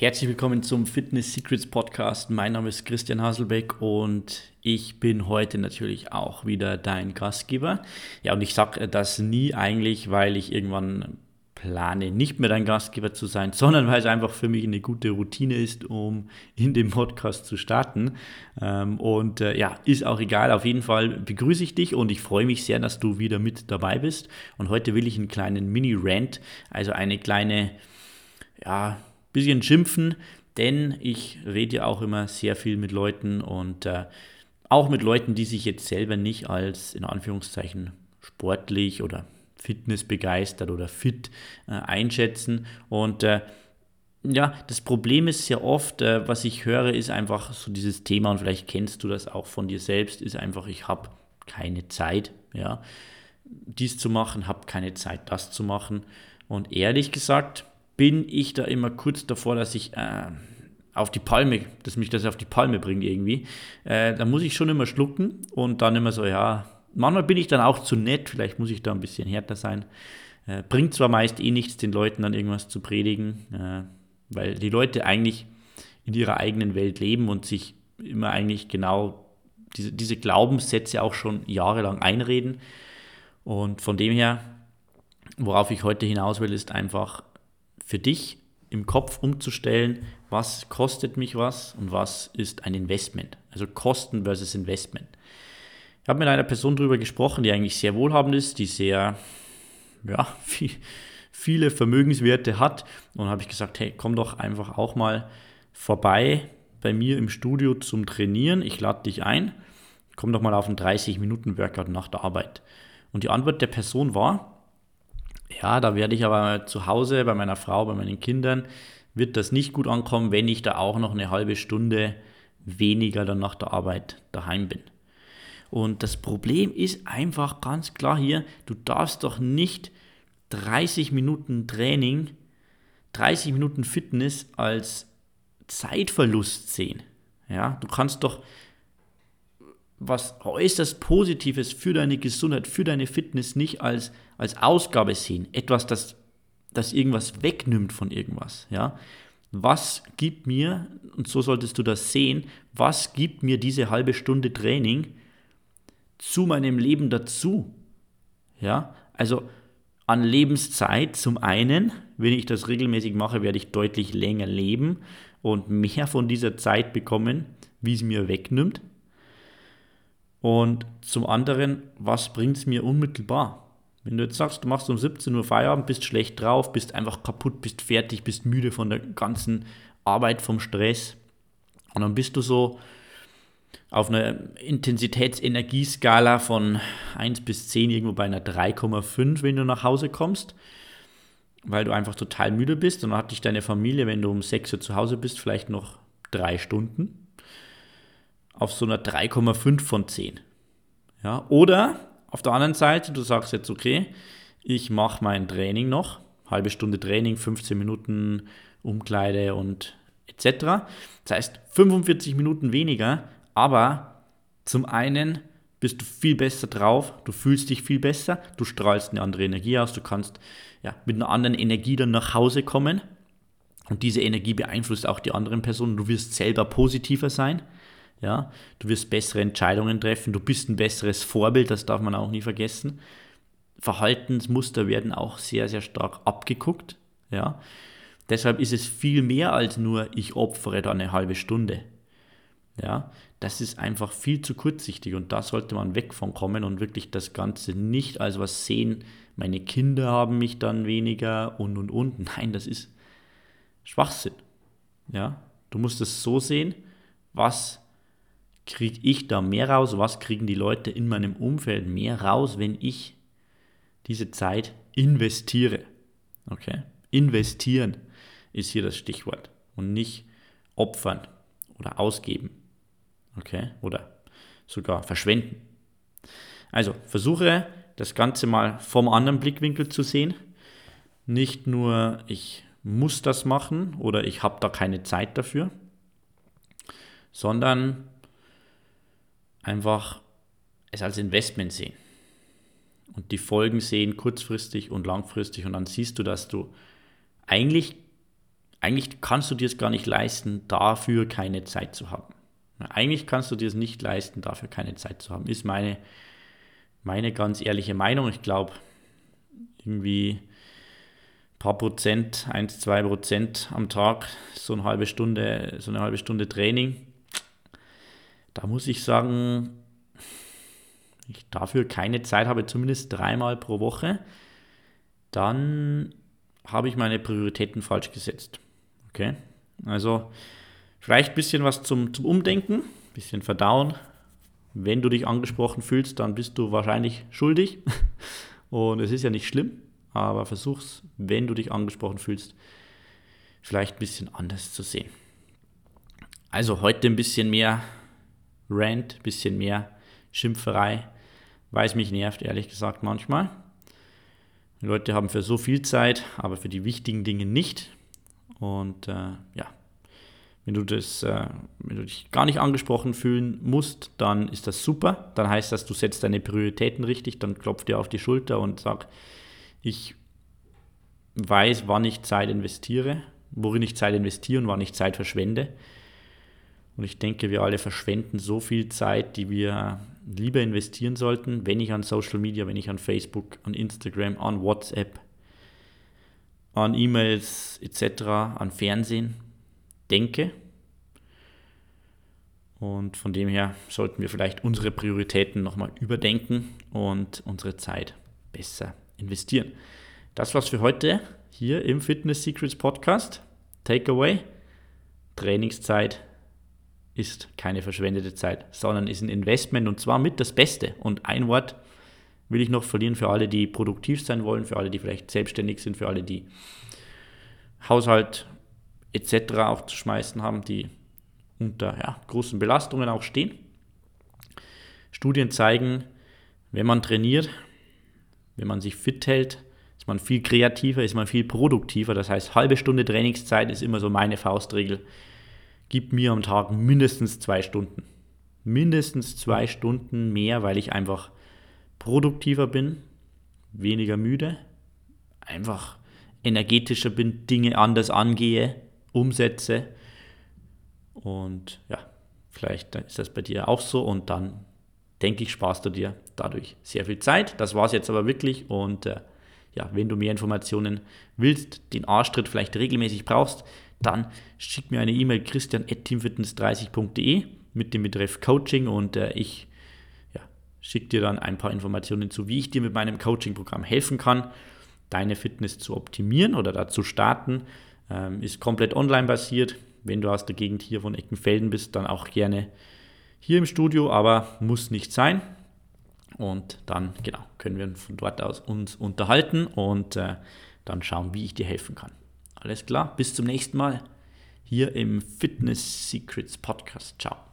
Herzlich willkommen zum Fitness Secrets Podcast. Mein Name ist Christian Haselbeck und ich bin heute natürlich auch wieder dein Gastgeber. Ja, und ich sage das nie eigentlich, weil ich irgendwann plane, nicht mehr dein Gastgeber zu sein, sondern weil es einfach für mich eine gute Routine ist, um in dem Podcast zu starten. Ähm, und äh, ja, ist auch egal. Auf jeden Fall begrüße ich dich und ich freue mich sehr, dass du wieder mit dabei bist. Und heute will ich einen kleinen Mini-Rant, also eine kleine, ja, bisschen schimpfen, denn ich rede ja auch immer sehr viel mit Leuten und äh, auch mit Leuten, die sich jetzt selber nicht als in Anführungszeichen sportlich oder Fitness begeistert oder fit äh, einschätzen. Und äh, ja, das Problem ist sehr oft, äh, was ich höre, ist einfach so dieses Thema, und vielleicht kennst du das auch von dir selbst, ist einfach, ich habe keine Zeit, ja, dies zu machen, habe keine Zeit, das zu machen. Und ehrlich gesagt, bin ich da immer kurz davor, dass ich äh, auf die Palme, dass mich das auf die Palme bringt irgendwie. Äh, da muss ich schon immer schlucken und dann immer so, ja, manchmal bin ich dann auch zu nett, vielleicht muss ich da ein bisschen härter sein. Äh, bringt zwar meist eh nichts, den Leuten dann irgendwas zu predigen, äh, weil die Leute eigentlich in ihrer eigenen Welt leben und sich immer eigentlich genau diese, diese Glaubenssätze auch schon jahrelang einreden. Und von dem her, worauf ich heute hinaus will, ist einfach, für dich im Kopf umzustellen, was kostet mich was und was ist ein Investment. Also Kosten versus Investment. Ich habe mit einer Person darüber gesprochen, die eigentlich sehr wohlhabend ist, die sehr, ja, viel, viele Vermögenswerte hat. Und habe ich gesagt, hey, komm doch einfach auch mal vorbei bei mir im Studio zum Trainieren. Ich lade dich ein. Komm doch mal auf einen 30-Minuten-Workout nach der Arbeit. Und die Antwort der Person war, ja, da werde ich aber zu Hause bei meiner Frau, bei meinen Kindern, wird das nicht gut ankommen, wenn ich da auch noch eine halbe Stunde weniger dann nach der Arbeit daheim bin. Und das Problem ist einfach ganz klar hier, du darfst doch nicht 30 Minuten Training, 30 Minuten Fitness als Zeitverlust sehen. Ja, du kannst doch was äußerst Positives für deine Gesundheit, für deine Fitness nicht als, als Ausgabe sehen. Etwas, das, das irgendwas wegnimmt von irgendwas. Ja? Was gibt mir, und so solltest du das sehen, was gibt mir diese halbe Stunde Training zu meinem Leben dazu? Ja, also an Lebenszeit zum einen, wenn ich das regelmäßig mache, werde ich deutlich länger leben und mehr von dieser Zeit bekommen, wie es mir wegnimmt. Und zum anderen, was bringt es mir unmittelbar? Wenn du jetzt sagst, du machst um 17 Uhr Feierabend, bist schlecht drauf, bist einfach kaputt, bist fertig, bist müde von der ganzen Arbeit, vom Stress. Und dann bist du so auf einer Intensitätsenergieskala von 1 bis 10 irgendwo bei einer 3,5, wenn du nach Hause kommst, weil du einfach total müde bist. Und dann hat dich deine Familie, wenn du um 6 Uhr zu Hause bist, vielleicht noch drei Stunden auf so einer 3,5 von 10. Ja, oder auf der anderen Seite, du sagst jetzt, okay, ich mache mein Training noch, halbe Stunde Training, 15 Minuten Umkleide und etc. Das heißt 45 Minuten weniger, aber zum einen bist du viel besser drauf, du fühlst dich viel besser, du strahlst eine andere Energie aus, du kannst ja, mit einer anderen Energie dann nach Hause kommen und diese Energie beeinflusst auch die anderen Personen, du wirst selber positiver sein. Ja, du wirst bessere Entscheidungen treffen, du bist ein besseres Vorbild, das darf man auch nie vergessen. Verhaltensmuster werden auch sehr, sehr stark abgeguckt. Ja. Deshalb ist es viel mehr als nur, ich opfere da eine halbe Stunde. Ja, das ist einfach viel zu kurzsichtig und da sollte man weg von kommen und wirklich das Ganze nicht als was sehen, meine Kinder haben mich dann weniger und und und. Nein, das ist Schwachsinn. Ja, du musst es so sehen, was kriege ich da mehr raus? Was kriegen die Leute in meinem Umfeld mehr raus, wenn ich diese Zeit investiere? Okay? Investieren ist hier das Stichwort und nicht opfern oder ausgeben. Okay? Oder sogar verschwenden. Also versuche das Ganze mal vom anderen Blickwinkel zu sehen. Nicht nur, ich muss das machen oder ich habe da keine Zeit dafür, sondern einfach es als Investment sehen und die Folgen sehen kurzfristig und langfristig und dann siehst du, dass du eigentlich eigentlich kannst du dir es gar nicht leisten, dafür keine Zeit zu haben. Eigentlich kannst du dir es nicht leisten, dafür keine Zeit zu haben, ist meine, meine ganz ehrliche Meinung. Ich glaube, irgendwie ein paar Prozent, 1, 2 Prozent am Tag, so eine halbe Stunde, so eine halbe Stunde Training. Da muss ich sagen, ich dafür keine Zeit habe, zumindest dreimal pro Woche, dann habe ich meine Prioritäten falsch gesetzt. Okay? Also vielleicht ein bisschen was zum, zum Umdenken, ein bisschen verdauen. Wenn du dich angesprochen fühlst, dann bist du wahrscheinlich schuldig. Und es ist ja nicht schlimm, aber versuch's, wenn du dich angesprochen fühlst, vielleicht ein bisschen anders zu sehen. Also heute ein bisschen mehr Rant, bisschen mehr Schimpferei, weil es mich nervt, ehrlich gesagt, manchmal. Die Leute haben für so viel Zeit, aber für die wichtigen Dinge nicht. Und äh, ja, wenn du, das, äh, wenn du dich gar nicht angesprochen fühlen musst, dann ist das super. Dann heißt das, du setzt deine Prioritäten richtig, dann klopf dir auf die Schulter und sag, ich weiß, wann ich Zeit investiere, worin ich Zeit investiere und wann ich Zeit verschwende. Und ich denke, wir alle verschwenden so viel Zeit, die wir lieber investieren sollten, wenn ich an Social Media, wenn ich an Facebook, an Instagram, an WhatsApp, an E-Mails etc., an Fernsehen denke. Und von dem her sollten wir vielleicht unsere Prioritäten nochmal überdenken und unsere Zeit besser investieren. Das war's für heute hier im Fitness Secrets Podcast. Takeaway: Trainingszeit ist keine verschwendete Zeit, sondern ist ein Investment und zwar mit das Beste. Und ein Wort will ich noch verlieren für alle, die produktiv sein wollen, für alle, die vielleicht selbstständig sind, für alle, die Haushalt etc. aufzuschmeißen haben, die unter ja, großen Belastungen auch stehen. Studien zeigen, wenn man trainiert, wenn man sich fit hält, ist man viel kreativer, ist man viel produktiver. Das heißt, halbe Stunde Trainingszeit ist immer so meine Faustregel gib mir am Tag mindestens zwei Stunden. Mindestens zwei Stunden mehr, weil ich einfach produktiver bin, weniger müde, einfach energetischer bin, Dinge anders angehe, umsetze. Und ja, vielleicht ist das bei dir auch so und dann denke ich, sparst du dir dadurch sehr viel Zeit. Das war es jetzt aber wirklich und äh, ja, wenn du mehr Informationen willst, den Arschtritt vielleicht regelmäßig brauchst, dann schick mir eine E-Mail christian.teamfitness30.de mit dem Betreff Coaching und äh, ich ja, schicke dir dann ein paar Informationen zu, wie ich dir mit meinem Coaching-Programm helfen kann, deine Fitness zu optimieren oder dazu starten. Ähm, ist komplett online basiert. Wenn du aus der Gegend hier von Eckenfelden bist, dann auch gerne hier im Studio, aber muss nicht sein. Und dann, genau, können wir von dort aus uns unterhalten und äh, dann schauen, wie ich dir helfen kann. Alles klar, bis zum nächsten Mal hier im Fitness Secrets Podcast. Ciao.